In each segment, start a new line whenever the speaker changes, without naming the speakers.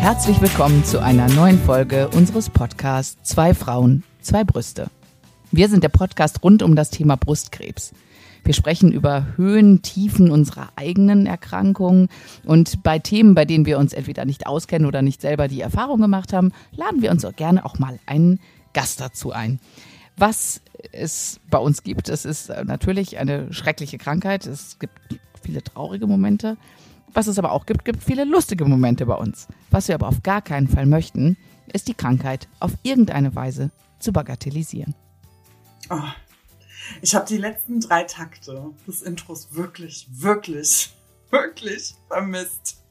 Herzlich willkommen zu einer neuen Folge unseres Podcasts Zwei Frauen, zwei Brüste. Wir sind der Podcast rund um das Thema Brustkrebs. Wir sprechen über Höhen, Tiefen unserer eigenen Erkrankungen und bei Themen, bei denen wir uns entweder nicht auskennen oder nicht selber die Erfahrung gemacht haben, laden wir uns auch gerne auch mal einen Gast dazu ein. Was es bei uns gibt, es ist natürlich eine schreckliche Krankheit. Es gibt viele traurige Momente. Was es aber auch gibt, gibt viele lustige Momente bei uns. Was wir aber auf gar keinen Fall möchten, ist die Krankheit auf irgendeine Weise zu bagatellisieren.
Oh, ich habe die letzten drei Takte des Intros wirklich, wirklich, wirklich vermisst.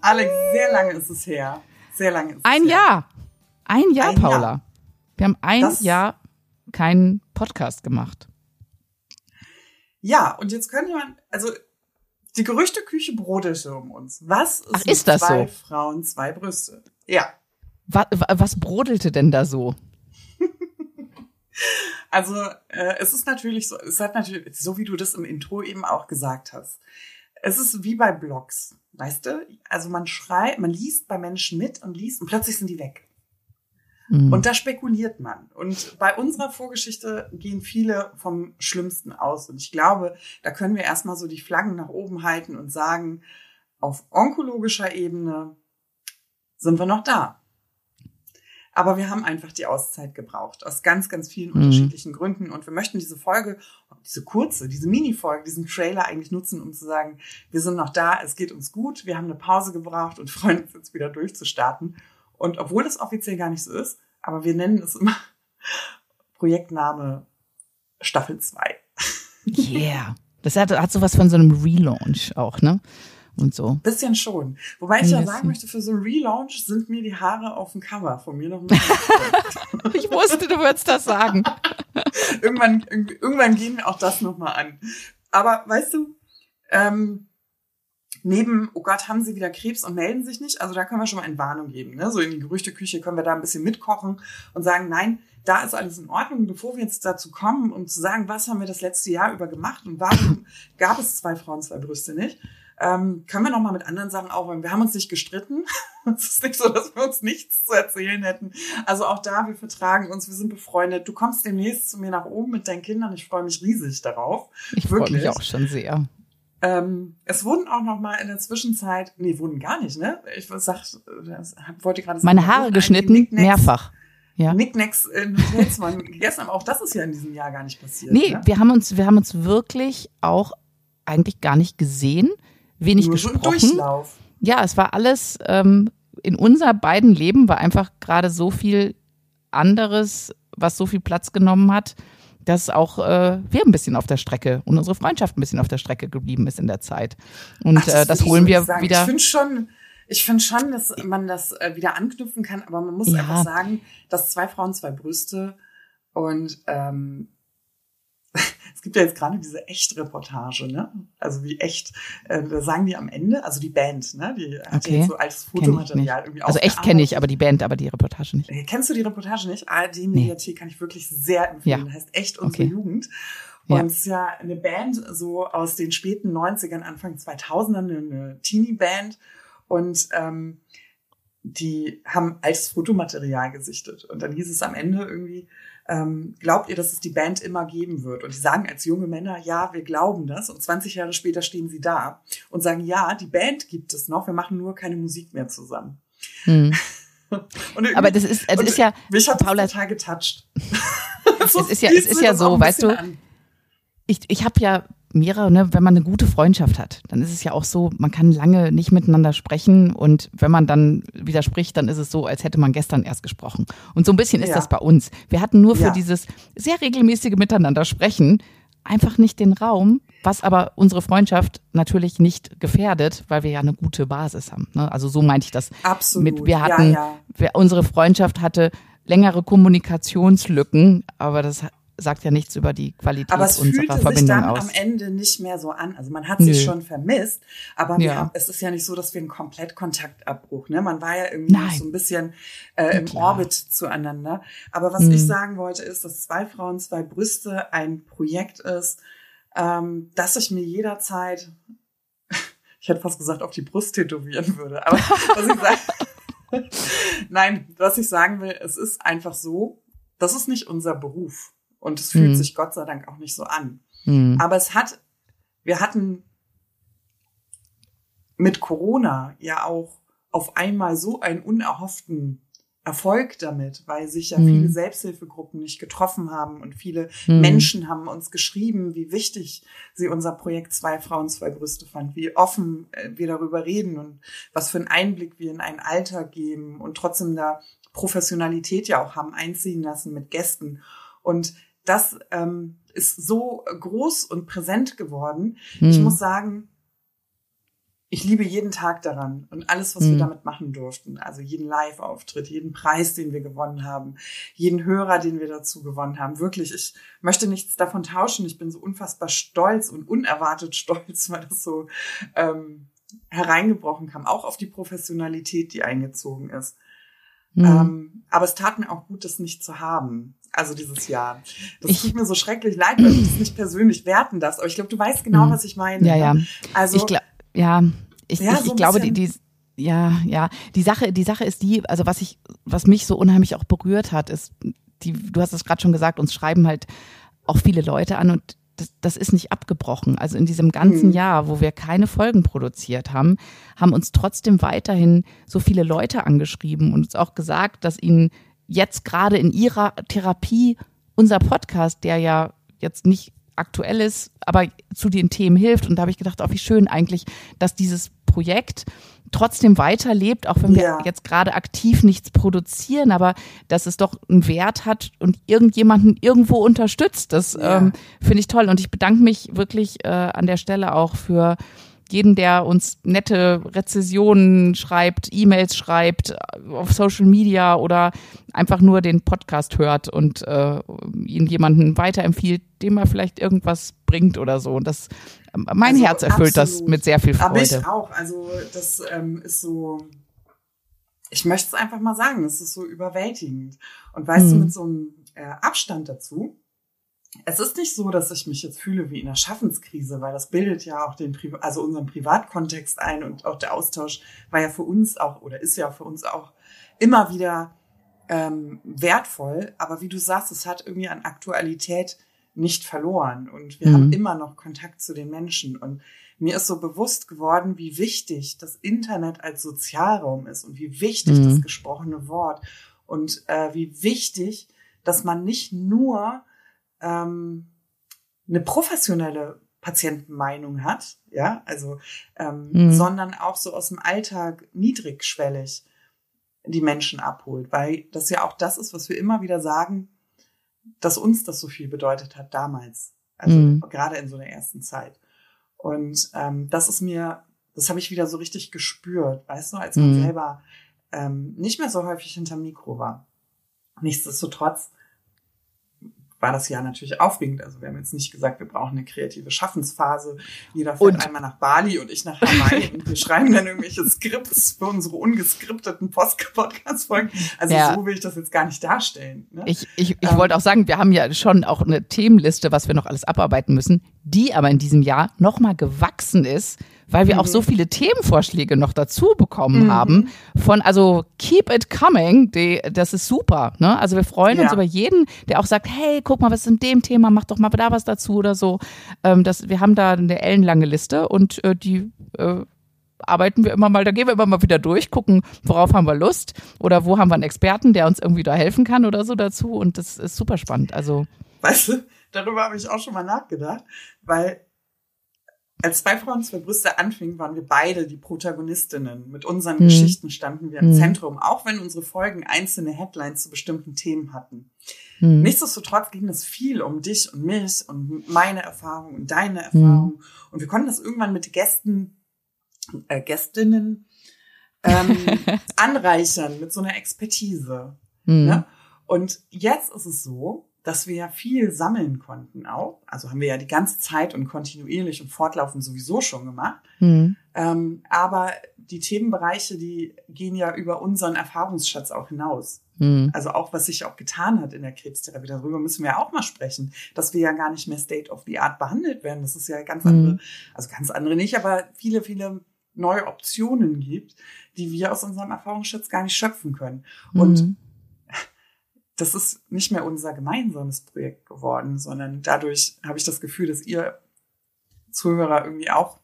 Alex, sehr lange ist es her. Sehr lange ist es
Ein
her.
Jahr. Ein Jahr,
Ein
Paula.
Jahr.
Wir haben ein
Das-
Jahr keinen Podcast gemacht.
Ja, und jetzt könnte man, also die Gerüchteküche brodelte um uns. Was ist,
Ach, ist das
zwei
so?
Frauen, zwei Brüste? Ja.
Was, was brodelte denn da so?
Also äh, es ist natürlich so, es hat natürlich, so wie du das im Intro eben auch gesagt hast. Es ist wie bei Blogs, weißt du? Also man schreit, man liest bei Menschen mit und liest und plötzlich sind die weg.
Hm.
Und da spekuliert man. Und bei unserer Vorgeschichte gehen viele vom Schlimmsten aus. Und ich glaube, da können wir erstmal so die Flaggen nach oben halten und sagen, auf onkologischer Ebene sind wir noch da. Aber wir haben einfach die Auszeit gebraucht, aus ganz, ganz vielen
Mhm.
unterschiedlichen Gründen. Und wir möchten diese Folge, diese kurze, diese Mini-Folge, diesen Trailer eigentlich nutzen, um zu sagen, wir sind noch da, es geht uns gut, wir haben eine Pause gebraucht und freuen uns jetzt wieder durchzustarten. Und obwohl es offiziell gar nicht so ist, aber wir nennen es immer Projektname Staffel 2.
Yeah. Das hat, hat sowas von so einem Relaunch auch, ne? Und so.
Bisschen schon. Wobei ich ja sagen möchte, für so ein Relaunch sind mir die Haare auf dem Cover von mir noch.
Ich wusste, du würdest das sagen.
irgendwann, irg- irgendwann gehen wir auch das nochmal an. Aber weißt du, ähm, neben, oh Gott, haben sie wieder Krebs und melden sich nicht, also da können wir schon mal in Warnung geben. Ne? So in die Gerüchteküche können wir da ein bisschen mitkochen und sagen, nein, da ist alles in Ordnung. Bevor wir jetzt dazu kommen, um zu sagen, was haben wir das letzte Jahr über gemacht und warum gab es zwei Frauen, zwei Brüste nicht, ähm, können wir noch mal mit anderen Sachen aufräumen. Wir haben uns nicht gestritten. Es ist nicht so, dass wir uns nichts zu erzählen hätten. Also auch da, wir vertragen uns, wir sind befreundet. Du kommst demnächst zu mir nach oben mit deinen Kindern. Ich freue mich riesig darauf.
Ich freue mich auch schon sehr.
Ähm, es wurden auch noch mal in der Zwischenzeit, nee, wurden gar nicht, ne? Ich sag, wollte gerade sagen,
Meine Haare geschnitten, mehrfach. Ja.
Knickknacks in Hotels man gegessen, aber auch das ist ja in diesem Jahr gar nicht passiert.
Nee,
ne?
wir haben uns, wir haben uns wirklich auch eigentlich gar nicht gesehen, wenig
Nur so ein
gesprochen.
Durchlauf.
Ja, es war alles, ähm, in unser beiden Leben war einfach gerade so viel anderes, was so viel Platz genommen hat, dass auch äh, wir ein bisschen auf der Strecke und unsere Freundschaft ein bisschen auf der Strecke geblieben ist in der Zeit. Und
Ach,
äh, das
will ich
holen wir
sagen.
wieder.
Ich finde schon, ich finde schon, dass man das äh, wieder anknüpfen kann, aber man muss
Ja.
einfach sagen, dass zwei Frauen, zwei Brüste und ähm, es gibt ja jetzt gerade diese Echt-Reportage, ne? Also wie echt, äh, da sagen die am Ende, also die Band, ne? Die hat
Okay.
ja jetzt so
ich
Fotomaterial irgendwie
Also echt kenne ich, aber die Band, aber die Reportage nicht.
Äh, Kennst du die Reportage nicht? ARD Mediathek kann ich wirklich sehr empfehlen.
Ja.
Heißt echt unsere
Okay.
Jugend. Und es ist ja eine Band so aus den späten 90ern, Anfang 2000ern, eine, eine Teenie-Band. Und ähm, die haben altes Fotomaterial gesichtet. Und dann hieß es am Ende irgendwie, ähm, glaubt ihr, dass es die Band immer geben wird? Und die sagen als junge Männer, ja, wir glauben das. Und 20 Jahre später stehen sie da und sagen, ja, die Band gibt es noch, wir machen nur keine Musik mehr zusammen.
Hm. Aber das ist, es
und
ist ja,
mich hat
Paula-
total getoucht.
es ist ja, es ist ja so, weißt du, ich, ich habe ja mehrere, ne, wenn man eine gute Freundschaft hat, dann ist es ja auch so, man kann lange nicht miteinander sprechen und wenn man dann widerspricht, dann ist es so, als hätte man gestern erst gesprochen. Und so ein bisschen ist
Ja.
das bei uns. Wir hatten nur für
Ja.
dieses sehr regelmäßige Miteinander sprechen einfach nicht den Raum, was aber unsere Freundschaft natürlich nicht gefährdet, weil wir ja eine gute Basis haben. Ne? Also so meinte ich das.
Absolut.
Mit, wir hatten,
ja.
Wir, unsere Freundschaft hatte längere Kommunikationslücken, aber das sagt ja nichts über die Qualität
Aber es
unserer
fühlte sich
Verbindung
dann
aus.
am Ende nicht mehr so an. Also man hat
Nö.
sich schon vermisst, aber
Ja.
haben, es ist ja nicht so, dass wir einen Komplettkontaktabbruch, ne? Man war ja irgendwie
Nein.
so ein bisschen äh, im
klar.
Orbit zueinander. Aber was
Mhm.
ich sagen wollte, ist, dass zwei Frauen, zwei Brüste ein Projekt ist, ähm, dass ich mir jederzeit, ich hätte fast gesagt, auf die Brust tätowieren würde. Aber was ich, sag, Nein, was ich sagen will, es ist einfach so, das ist nicht unser Beruf. Und es fühlt mhm. sich Gott sei Dank auch nicht so an. Mhm. Aber es hat, wir hatten mit Corona ja auch auf einmal so einen unerhofften Erfolg damit, weil sich ja mhm. viele Selbsthilfegruppen nicht getroffen haben und viele mhm. Menschen haben uns geschrieben, wie wichtig sie unser Projekt Zwei Frauen, zwei Brüste fand, wie offen äh, wir darüber reden und was für einen Einblick wir in ein Alter geben und trotzdem da Professionalität ja auch haben einziehen lassen mit Gästen. Und das ähm, ist so groß und präsent geworden. Mhm. Ich muss sagen, ich liebe jeden Tag daran und alles, was mhm. wir damit machen durften. Also jeden Live-Auftritt, jeden Preis, den wir gewonnen haben, jeden Hörer, den wir dazu gewonnen haben. Wirklich, ich möchte nichts davon tauschen. Ich bin so unfassbar stolz und unerwartet stolz, weil das so ähm, hereingebrochen kam, auch auf die Professionalität, die eingezogen ist. Mhm. Ähm, aber es tat mir auch gut, das nicht zu haben. Also dieses Jahr. Das ich, tut mir so schrecklich leid, weil ich das nicht persönlich werten darf. Aber ich glaube, du weißt genau, mhm. was ich meine.
Ja, ja. Also ich glaube ja, ich, ja, ich, so ich glaube, die, die, ja, ja, die Sache, die Sache ist die, also was ich, was mich so unheimlich auch berührt hat, ist, die, du hast es gerade schon gesagt, uns schreiben halt auch viele Leute an und das, das ist nicht abgebrochen. Also in diesem ganzen mhm. Jahr, wo wir keine Folgen produziert haben, haben uns trotzdem weiterhin so viele Leute angeschrieben und uns auch gesagt, dass ihnen jetzt gerade in ihrer Therapie unser Podcast, der ja jetzt nicht aktuell ist, aber zu den Themen hilft. Und da habe ich gedacht, auch wie schön eigentlich, dass dieses Projekt trotzdem weiterlebt, auch wenn wir ja. jetzt gerade aktiv nichts produzieren, aber dass es doch einen Wert hat und irgendjemanden irgendwo unterstützt. Das ja. ähm, finde ich toll. Und ich bedanke mich wirklich äh, an der Stelle auch für jeden, der uns nette Rezessionen schreibt, E-Mails schreibt, auf Social Media oder einfach nur den Podcast hört und äh, ihn jemanden weiterempfiehlt, dem er vielleicht irgendwas bringt oder so. Und das mein also, Herz erfüllt absolut. das mit sehr viel Freude. Aber
ich auch. Also das ähm, ist so. Ich möchte es einfach mal sagen, es ist so überwältigend. Und weißt hm. du, mit so einem äh, Abstand dazu, es ist nicht so, dass ich mich jetzt fühle wie in einer Schaffenskrise, weil das bildet ja auch den, Pri also unseren Privatkontext ein und auch der Austausch war ja für uns auch oder ist ja für uns auch immer wieder ähm, wertvoll. Aber wie du sagst, es hat irgendwie an Aktualität nicht verloren und wir mhm. haben immer noch Kontakt zu den Menschen und mir ist so bewusst geworden, wie wichtig das Internet als Sozialraum ist und wie wichtig mhm. das gesprochene Wort und äh, wie wichtig, dass man nicht nur ähm, eine professionelle Patientenmeinung hat, ja, also, ähm, mhm. sondern auch so aus dem Alltag niedrigschwellig die Menschen abholt, weil das ja auch das ist, was wir immer wieder sagen, dass uns das so viel bedeutet hat damals, also mhm. gerade in so einer ersten Zeit. Und ähm, das ist mir, das habe ich wieder so richtig gespürt, weißt du, als man mhm. selber ähm, nicht mehr so häufig hinter Mikro war. Nichtsdestotrotz war das Jahr natürlich aufregend. Also wir haben jetzt nicht gesagt, wir brauchen eine kreative Schaffensphase. Jeder fährt und einmal nach Bali und ich nach Hawaii und wir schreiben dann irgendwelche Skripts für unsere ungeskripteten Podcast-Folgen. Also ja. so will ich das jetzt gar nicht darstellen. Ne?
Ich, ich, ich ähm, wollte auch sagen, wir haben ja schon auch eine Themenliste, was wir noch alles abarbeiten müssen, die aber in diesem Jahr nochmal gewachsen ist weil wir mhm. auch so viele Themenvorschläge noch dazu bekommen mhm. haben. Von, also keep it coming, die, das ist super. Ne? Also wir freuen ja. uns über jeden, der auch sagt, hey, guck mal, was ist in dem Thema, mach doch mal da was dazu oder so. Ähm, das, wir haben da eine ellenlange Liste und äh, die äh, arbeiten wir immer mal, da gehen wir immer mal wieder durch, gucken, worauf haben wir Lust oder wo haben wir einen Experten, der uns irgendwie da helfen kann oder so dazu. Und das ist super spannend. Also.
Weißt du, darüber habe ich auch schon mal nachgedacht, weil als zwei Frauen, zwei Brüste anfingen, waren wir beide die Protagonistinnen. Mit unseren mhm. Geschichten standen wir im mhm. Zentrum, auch wenn unsere Folgen einzelne Headlines zu bestimmten Themen hatten. Mhm. Nichtsdestotrotz ging es viel um dich und mich und meine Erfahrung und deine Erfahrung. Mhm. Und wir konnten das irgendwann mit Gästen, äh, Gästinnen ähm, anreichern, mit so einer Expertise. Mhm. Ne? Und jetzt ist es so, dass wir ja viel sammeln konnten auch. Also haben wir ja die ganze Zeit und kontinuierlich und fortlaufend sowieso schon gemacht. Mhm. Ähm, aber die Themenbereiche, die gehen ja über unseren Erfahrungsschatz auch hinaus. Mhm. Also auch, was sich auch getan hat in der Krebstherapie, darüber müssen wir auch mal sprechen, dass wir ja gar nicht mehr State of the Art behandelt werden. Das ist ja ganz andere, mhm. also ganz andere nicht, aber viele, viele neue Optionen gibt, die wir aus unserem Erfahrungsschatz gar nicht schöpfen können. Und
Mhm.
Das ist nicht mehr unser gemeinsames Projekt geworden, sondern dadurch habe ich das Gefühl, dass ihr Zuhörer irgendwie auch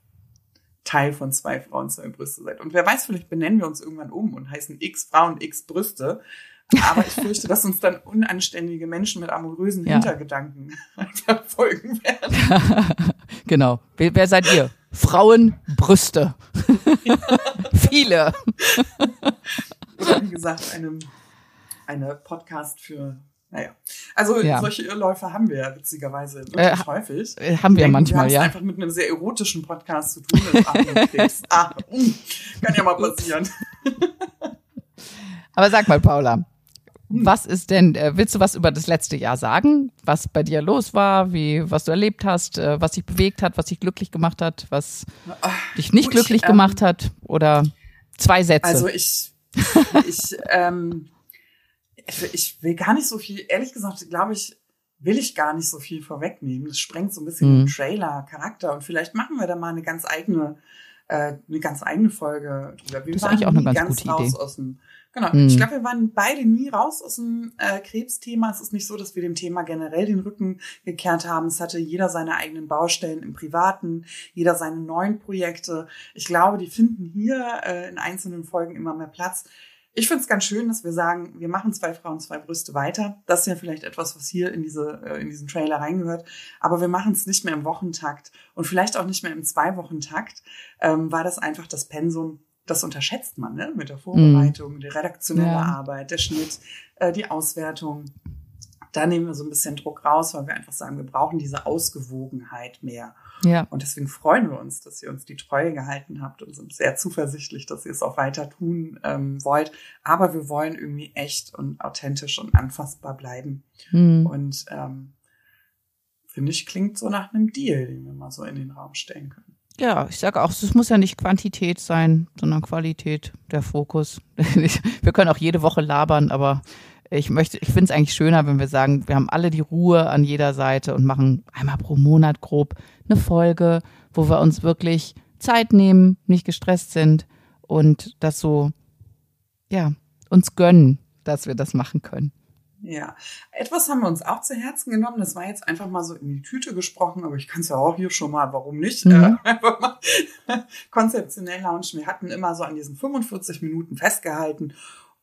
Teil von zwei Frauen, zwei Brüste seid. Und wer weiß, vielleicht benennen wir uns irgendwann um und heißen X Frauen, X Brüste. Aber ich fürchte, dass uns dann unanständige Menschen mit amorösen
Ja.
Hintergedanken verfolgen werden.
genau. Wer, wer seid ihr? Frauen, Brüste. Viele.
Oder wie gesagt, einem, eine Podcast für, naja. Also
Ja.
solche Irrläufe haben wir ja witzigerweise wirklich
Äh,
häufig.
Äh, Haben wir
denken,
manchmal,
wir
ja.
einfach mit einem sehr erotischen Podcast zu tun. Ah, mm, kann ja mal passieren.
Aber sag mal, Paula, was ist denn, äh, willst du was über das letzte Jahr sagen? Was bei dir los war, wie, was du erlebt hast, äh, was dich bewegt hat, was dich glücklich gemacht hat, was dich nicht
gut,
glücklich
ähm,
gemacht hat? Oder zwei Sätze.
Also ich, ich, ähm, ich will gar nicht so viel, ehrlich gesagt, glaube ich, will ich gar nicht so viel vorwegnehmen. Das sprengt so ein bisschen
Mhm.
den Trailer, Charakter und vielleicht machen wir da mal eine ganz eigene, äh, eine ganz eigene Folge drüber. Wir
Das ist eigentlich auch eine
nie
ganz gute
raus
Idee.
aus dem, genau.
Mhm.
Ich glaube, wir waren beide nie raus aus dem äh, Krebsthema. Es ist nicht so, dass wir dem Thema generell den Rücken gekehrt haben. Es hatte jeder seine eigenen Baustellen im Privaten, jeder seine neuen Projekte. Ich glaube, die finden hier äh, in einzelnen Folgen immer mehr Platz. Ich finde es ganz schön, dass wir sagen, wir machen zwei Frauen, zwei Brüste weiter. Das ist ja vielleicht etwas, was hier in, diese, äh, in diesen Trailer reingehört. Aber wir machen es nicht mehr im Wochentakt und vielleicht auch nicht mehr im Zwei-Wochen-Takt, ähm, weil das einfach das Pensum, das unterschätzt man, ne? Mit der Vorbereitung, der redaktionelle
Ja.
Arbeit, der Schnitt, äh, die Auswertung. Da nehmen wir so ein bisschen Druck raus, weil wir einfach sagen, wir brauchen diese Ausgewogenheit mehr.
ja.
Und deswegen freuen wir uns, dass ihr uns die Treue gehalten habt und sind sehr zuversichtlich, dass ihr es auch weiter tun ähm, wollt. Aber wir wollen irgendwie echt und authentisch und anfassbar bleiben.
Hm.
Und ähm, finde ich, klingt so nach einem Deal, den wir mal so in den Raum stellen können.
Ja, ich sage auch, es muss ja nicht Quantität sein, sondern Qualität, der Fokus. wir können auch jede Woche labern, aber ich möchte, ich finde es eigentlich schöner, wenn wir sagen, wir haben alle die Ruhe an jeder Seite und machen einmal pro Monat grob eine Folge, wo wir uns wirklich Zeit nehmen, nicht gestresst sind und das so, ja, uns gönnen, dass wir das machen können.
Ja, etwas haben wir uns auch zu Herzen genommen. Das war jetzt einfach mal so in die Tüte gesprochen, aber ich kann es ja auch hier schon mal, warum nicht,
Mhm.
äh, einfach mal konzeptionell launchen. Wir hatten immer so an diesen 45 Minuten festgehalten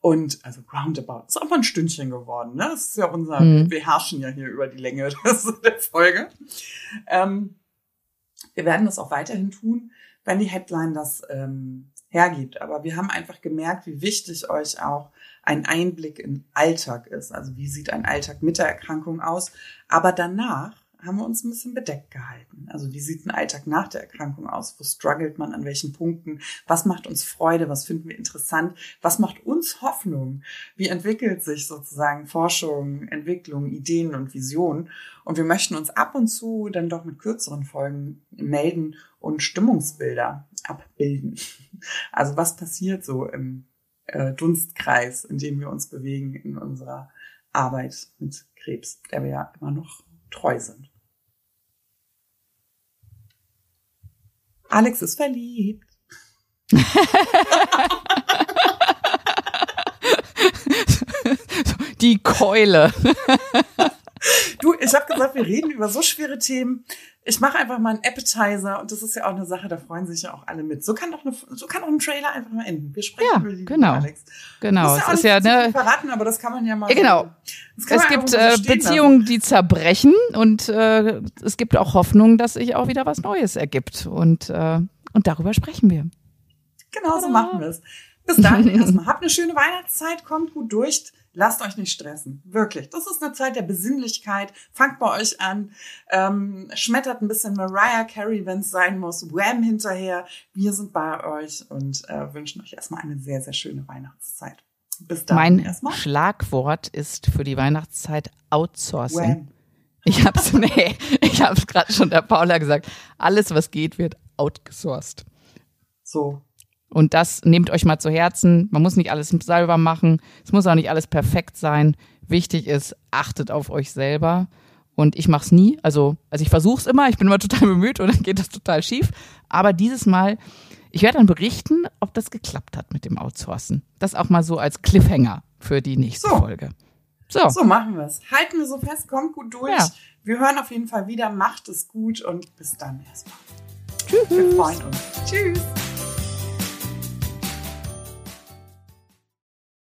und also roundabout ist auch mal ein Stündchen geworden. Ne? Das ist ja unser,
Mhm.
wir herrschen ja hier über die Länge der Folge. Ähm, wir werden das auch weiterhin tun, wenn die Headline das ähm, hergibt. Aber wir haben einfach gemerkt, wie wichtig euch auch ein Einblick in Alltag ist. Also wie sieht ein Alltag mit der Erkrankung aus? Aber danach haben wir uns ein bisschen bedeckt gehalten. Also wie sieht ein Alltag nach der Erkrankung aus? Wo struggelt man an welchen Punkten? Was macht uns Freude? Was finden wir interessant? Was macht uns Hoffnung? Wie entwickelt sich sozusagen Forschung, Entwicklung, Ideen und Visionen? Und wir möchten uns ab und zu dann doch mit kürzeren Folgen melden und Stimmungsbilder abbilden. Also was passiert so im äh, Dunstkreis, in dem wir uns bewegen in unserer Arbeit mit Krebs, der wir ja immer noch treu sind. Alex ist verliebt.
Die Keule.
Du, ich habe gesagt, wir reden über so schwere Themen. Ich mache einfach mal einen Appetizer und das ist ja auch eine Sache, da freuen sich ja auch alle mit. So kann doch, eine, so kann auch ein Trailer einfach mal enden. Wir sprechen
Ja,
über die
genau.
Alex.
Genau,
auch
ist ja,
zu viel
ne,
verraten, aber das kann man ja mal.
Ja, genau.
das
es gibt äh, Beziehungen, die zerbrechen und äh, es gibt auch Hoffnung, dass sich auch wieder was Neues ergibt. Und, äh, und darüber sprechen wir.
lassen. Genau so machen wir es. Bis dahin erstmal. Habt eine schöne Weihnachtszeit, kommt gut durch. Lasst euch nicht stressen. Wirklich. Das ist eine Zeit der Besinnlichkeit. Fangt bei euch an. Ähm, schmettert ein bisschen Mariah Carey, wenn es sein muss. Wham hinterher. Wir sind bei euch und äh, wünschen euch erstmal eine sehr, sehr schöne Weihnachtszeit. Bis dann.
mein
erstmal.
Schlagwort ist für die Weihnachtszeit Outsourcing.
Wham.
Ich hab's, nee, ich hab's gerade schon der Paula gesagt. Alles, was geht, wird outgesourced.
So.
Und das nehmt euch mal zu Herzen. Man muss nicht alles selber machen. Es muss auch nicht alles perfekt sein. Wichtig ist, achtet auf euch selber. Und ich mach's nie. Also, also ich versuch's immer. Ich bin immer total bemüht und dann geht das total schief. Aber dieses Mal Ich werde dann berichten, ob das geklappt hat mit dem Outsourcen. Das auch mal so als Cliffhanger für die nächste
So.
Folge. So,
So machen wir es. Halten wir so fest, kommt gut durch.
Ja.
Wir hören auf jeden Fall wieder, macht es gut und bis dann erstmal.
tschüss.
Wir freuen uns. Tschüss.